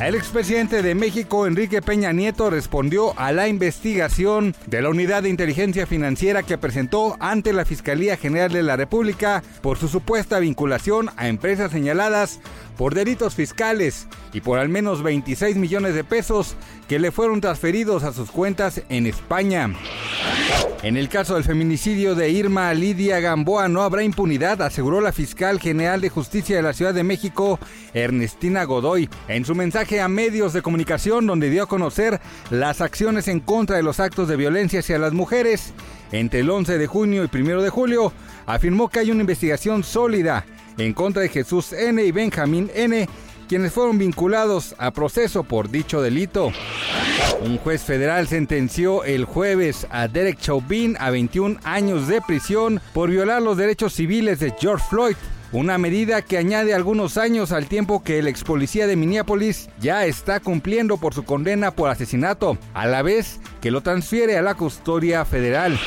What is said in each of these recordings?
El expresidente de México, Enrique Peña Nieto, respondió a la investigación de la Unidad de Inteligencia Financiera que presentó ante la Fiscalía General de la República por su supuesta vinculación a empresas señaladas por delitos fiscales y por al menos 26 millones de pesos que le fueron transferidos a sus cuentas en España. En el caso del feminicidio de Irma Lidia Gamboa no habrá impunidad, aseguró la fiscal general de justicia de la Ciudad de México, Ernestina Godoy, en su mensaje a medios de comunicación donde dio a conocer las acciones en contra de los actos de violencia hacia las mujeres. Entre el 11 de junio y 1 de julio, afirmó que hay una investigación sólida en contra de Jesús N. y Benjamín N., quienes fueron vinculados a proceso por dicho delito. Un juez federal sentenció el jueves a Derek Chauvin a 21 años de prisión por violar los derechos civiles de George Floyd. Una medida que añade algunos años al tiempo que el ex policía de Minneapolis ya está cumpliendo por su condena por asesinato, a la vez que lo transfiere a la custodia federal.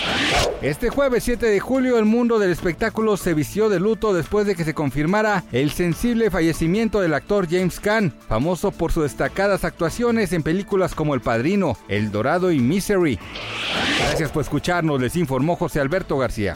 Este jueves 7 de julio el mundo del espectáculo se vistió de luto después de que se confirmara el sensible fallecimiento del actor James Caan, famoso por sus destacadas actuaciones en películas como El Padrino, El Dorado y Misery. Gracias por escucharnos, les informó José Alberto García.